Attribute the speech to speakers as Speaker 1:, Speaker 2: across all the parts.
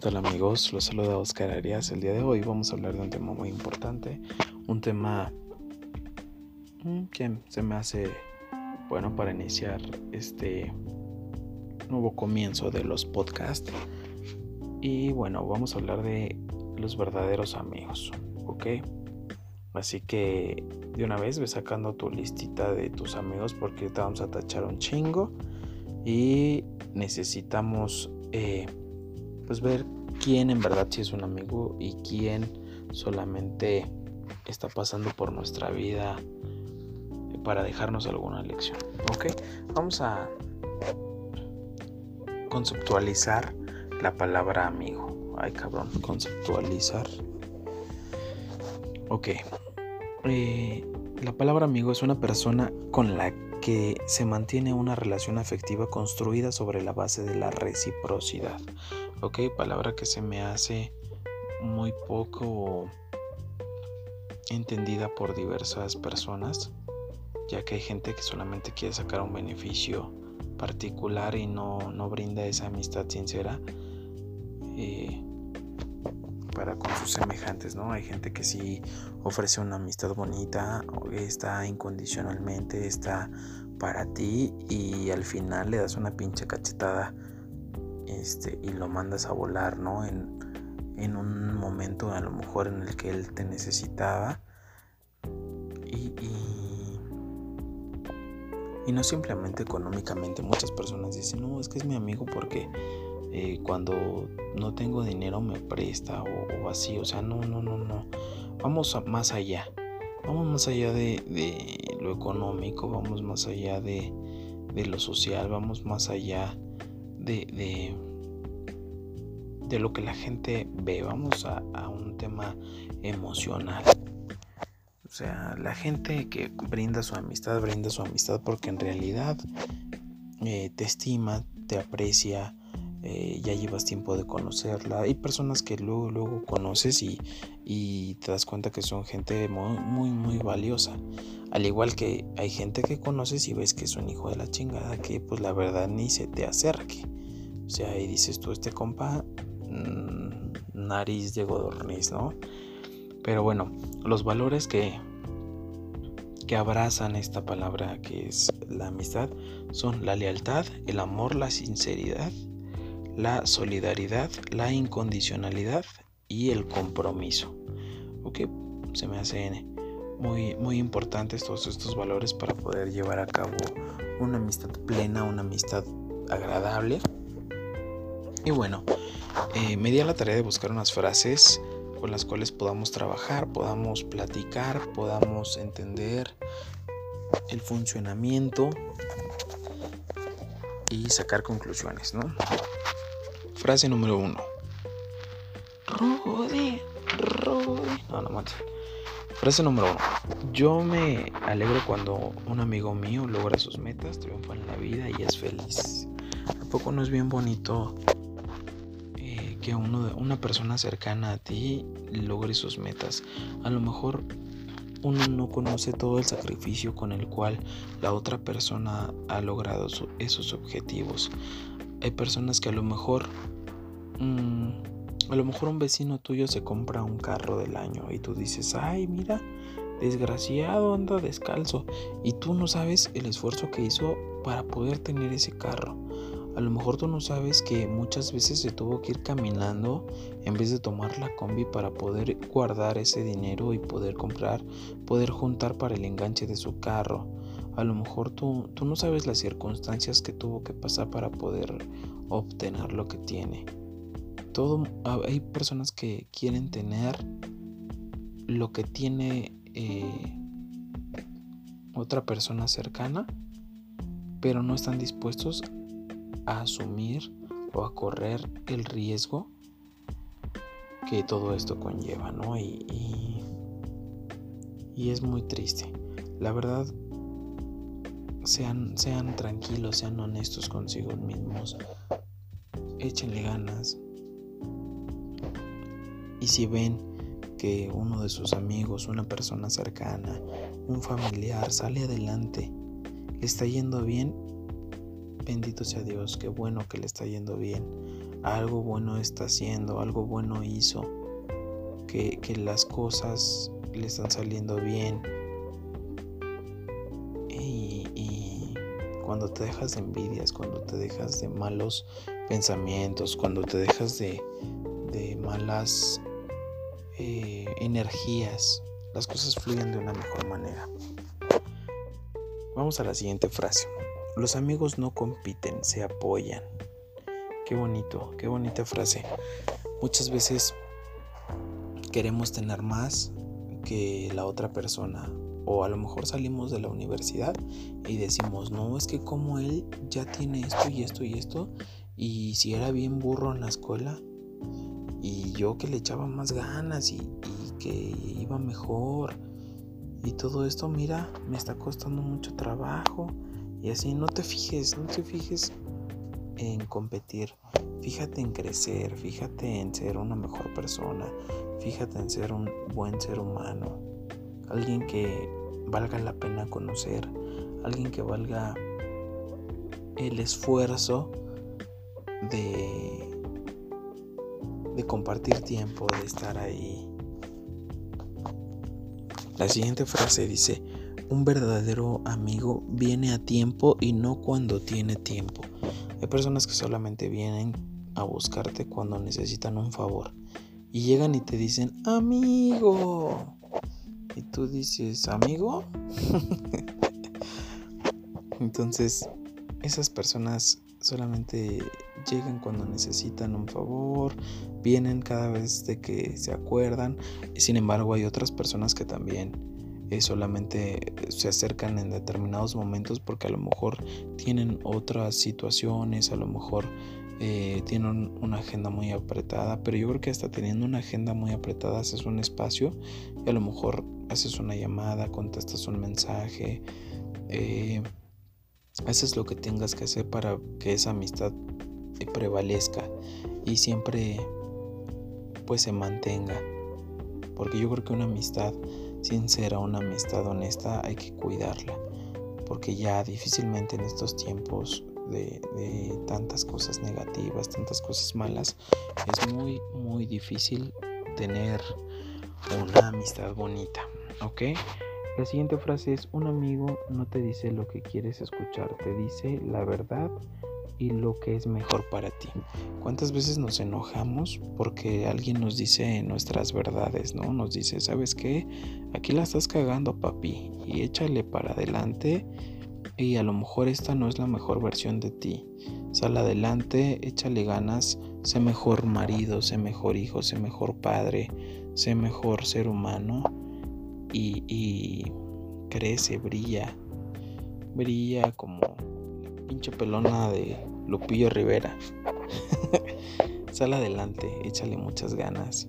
Speaker 1: tal amigos? Los saluda Oscar Arias. El día de hoy vamos a hablar de un tema muy importante, un tema mm, que se me hace bueno para iniciar este nuevo comienzo de los podcasts. Y bueno, vamos a hablar de los verdaderos amigos, ¿ok? Así que de una vez ve sacando tu listita de tus amigos porque te vamos a tachar un chingo y necesitamos eh, pues ver quién en verdad sí es un amigo y quién solamente está pasando por nuestra vida para dejarnos alguna lección. Ok, vamos a conceptualizar la palabra amigo. Ay, cabrón, conceptualizar. Ok, eh, la palabra amigo es una persona con la que se mantiene una relación afectiva construida sobre la base de la reciprocidad. Ok, palabra que se me hace muy poco entendida por diversas personas, ya que hay gente que solamente quiere sacar un beneficio particular y no, no brinda esa amistad sincera eh, para con sus semejantes, ¿no? Hay gente que sí ofrece una amistad bonita, está incondicionalmente, está para ti y al final le das una pinche cachetada este, y lo mandas a volar, ¿no? En, un momento a lo mejor en el que él te necesitaba. Y, y, no simplemente económicamente. Muchas personas dicen, no, es que es mi amigo porque eh, cuando no tengo dinero me presta o, así. O sea, no, no, no, no. Vamos más allá. Vamos más allá de, lo económico, vamos más allá de, lo social, vamos más allá de, de, lo que la gente ve. Vamos a, un tema emocional. O sea, la gente que brinda su amistad, brinda su amistad porque en realidad eh, te estima, te aprecia, eh, ya llevas tiempo de conocerla. Hay personas que luego, luego conoces y, y, te das cuenta que son gente muy, muy, valiosa. Al igual que hay gente que conoces y ves que es un hijo de la chingada que pues la verdad ni se te acerque. O sea, y dices tú, este compa, mm, nariz de godorniz, ¿no? Pero bueno, los valores que, que abrazan esta palabra que es la amistad son la lealtad, el amor, la sinceridad, la solidaridad, la incondicionalidad y el compromiso. Ok, se me hace muy, muy importantes todos estos valores para poder llevar a cabo una amistad plena, una amistad agradable y bueno, eh, me di a la tarea de buscar unas frases con las cuales podamos trabajar, podamos platicar, podamos entender el funcionamiento y sacar conclusiones, ¿no? Frase número uno. Rudy, Rudy. No, no mames. Frase número uno. Yo me alegro cuando un amigo mío logra sus metas, triunfa en la vida y es feliz. ¿A poco no es bien bonito que uno, una persona cercana a ti logre sus metas. A lo mejor uno no conoce todo el sacrificio con el cual la otra persona ha logrado esos objetivos. Hay personas que a lo mejor, mm, a lo mejor un vecino tuyo se compra un carro del año y tú dices, ay, mira, desgraciado anda descalzo y tú no sabes el esfuerzo que hizo para poder tener ese carro. A lo mejor tú no sabes que muchas veces se tuvo que ir caminando en vez de tomar la combi para poder guardar ese dinero y poder comprar, poder juntar para el enganche de su carro. A lo mejor tú, tú no sabes las circunstancias que tuvo que pasar para poder obtener lo que tiene. Todo, hay personas que quieren tener lo que tiene eh, otra persona cercana, pero no están dispuestos a asumir o a correr el riesgo que todo esto conlleva, ¿no? Y, y, es muy triste. La verdad, sean, sean tranquilos, sean honestos consigo mismos, échenle ganas. Y si ven que uno de sus amigos, una persona cercana, un familiar sale adelante, le está yendo bien, Bendito sea Dios, qué bueno que le está yendo bien. algo bueno está haciendo, algo bueno hizo, que, que las cosas le están saliendo bien. Cuando te dejas de envidias, cuando te dejas de malos pensamientos, cuando te dejas de, malas eh, energías, las cosas fluyen de una mejor manera. Vamos a la siguiente frase. Los amigos no compiten, se apoyan. Qué bonito, qué bonita frase. Muchas veces queremos tener más que la otra persona. O a lo mejor salimos de la universidad y decimos, no, es que como él ya tiene esto y esto y esto. Y si era bien burro en la escuela. Y yo que le echaba más ganas y, y que iba mejor. Y todo esto, mira, me está costando mucho trabajo. Y así no te fijes, no te fijes en competir. Fíjate en crecer, fíjate en ser una mejor persona, fíjate en ser un buen ser humano, alguien que valga la pena conocer, alguien que valga el esfuerzo de, de compartir tiempo, de estar ahí. La siguiente frase dice, un verdadero amigo viene a tiempo y no cuando tiene tiempo. Hay personas que solamente vienen a buscarte cuando necesitan un favor y llegan y te dicen, amigo. Y tú dices, amigo. Entonces, esas personas solamente llegan cuando necesitan un favor, vienen cada vez de que se acuerdan. Sin embargo, hay otras personas que también eh, solamente se acercan en determinados momentos porque a lo mejor tienen otras situaciones, a lo mejor eh, tienen una agenda muy apretada, pero yo creo que hasta teniendo una agenda muy apretada haces un espacio y a lo mejor haces una llamada, contestas un mensaje, eh, haces lo que tengas que hacer para que esa amistad prevalezca y siempre pues se mantenga, porque yo creo que una amistad sincera, una amistad honesta, hay que cuidarla, porque ya difícilmente en estos tiempos de, tantas cosas negativas, tantas cosas malas, es muy, muy difícil tener una amistad bonita, ¿ok? La siguiente frase es, un amigo no te dice lo que quieres escuchar, te dice la verdad y lo que es mejor para ti. ¿Cuántas veces nos enojamos porque alguien nos dice nuestras verdades, ¿no? Nos dice, ¿sabes qué? Aquí la estás cagando, papi, y échale para adelante y a lo mejor esta no es la mejor versión de ti. Sal adelante, échale ganas, sé mejor marido, sé mejor hijo, sé mejor padre, sé mejor ser humano y, crece, brilla, brilla como pinche pelona de Lupillo Rivera. Sal adelante, échale muchas ganas.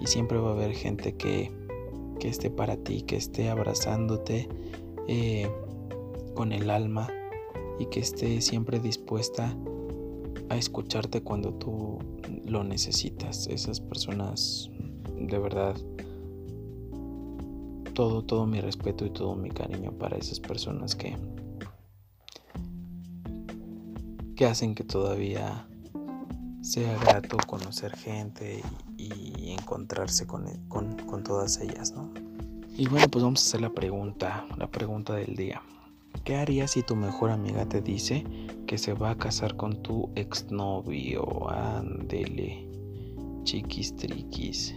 Speaker 1: Y siempre va a haber gente que, que esté para ti, que esté abrazándote eh, con el alma y que esté siempre dispuesta a escucharte cuando tú lo necesitas. Esas personas, de verdad, todo, todo mi respeto y todo mi cariño para esas personas que, que hacen que todavía sea grato conocer gente y, encontrarse con, con, todas ellas, ¿no? Y bueno, pues vamos a hacer la pregunta, la pregunta del día. ¿Qué harías si tu mejor amiga te dice que se va a casar con tu exnovio? Ándele, chiquis triquis.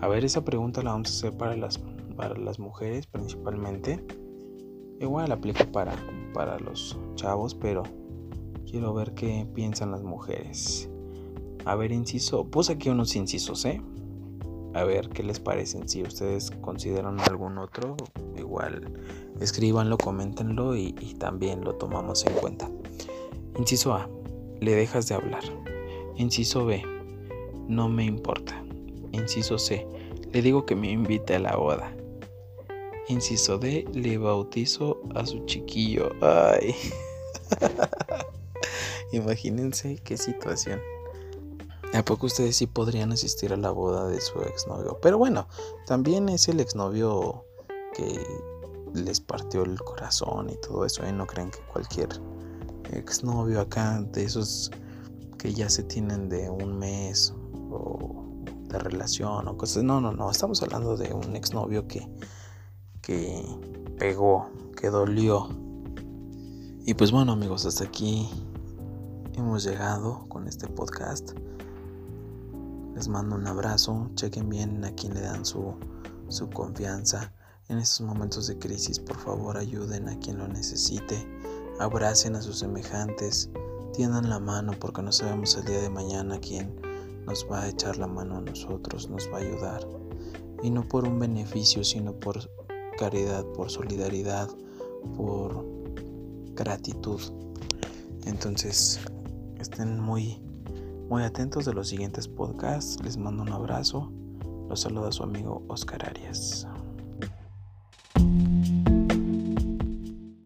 Speaker 1: A ver, esa pregunta la vamos a hacer para las, para las mujeres principalmente. Igual la aplico para, para los chavos, pero Quiero ver qué piensan las mujeres. A ver, inciso. Puse aquí unos incisos, ¿eh? A ver qué les parecen. Si ustedes consideran algún otro, igual escríbanlo, coméntenlo y también lo tomamos en cuenta. Inciso A. Le dejas de hablar. Inciso B. No me importa. Inciso C. Le digo que me invite a la boda. Inciso D. Le bautizo a su chiquillo. Ay. Imagínense qué situación. ¿A poco ustedes sí podrían asistir a la boda de su exnovio? Pero bueno, también es el exnovio que les partió el corazón y todo eso. ¿eh? No creen que cualquier exnovio acá de esos que ya se tienen de un mes o de relación o cosas. No, no, no. Estamos hablando de un exnovio que, que pegó, que dolió. Y pues bueno amigos, hasta aquí hemos llegado con este podcast. Les mando un abrazo. Chequen bien a quien le dan su, su confianza. En estos momentos de crisis, por favor, ayuden a quien lo necesite. Abracen a sus semejantes. Tiendan la mano porque no sabemos el día de mañana quién nos va a echar la mano a nosotros, nos va a ayudar. Y no por un beneficio, sino por caridad, por solidaridad, por gratitud. Entonces, estén muy muy atentos de los siguientes podcasts. Les mando un abrazo. Los saluda su amigo Oscar Arias.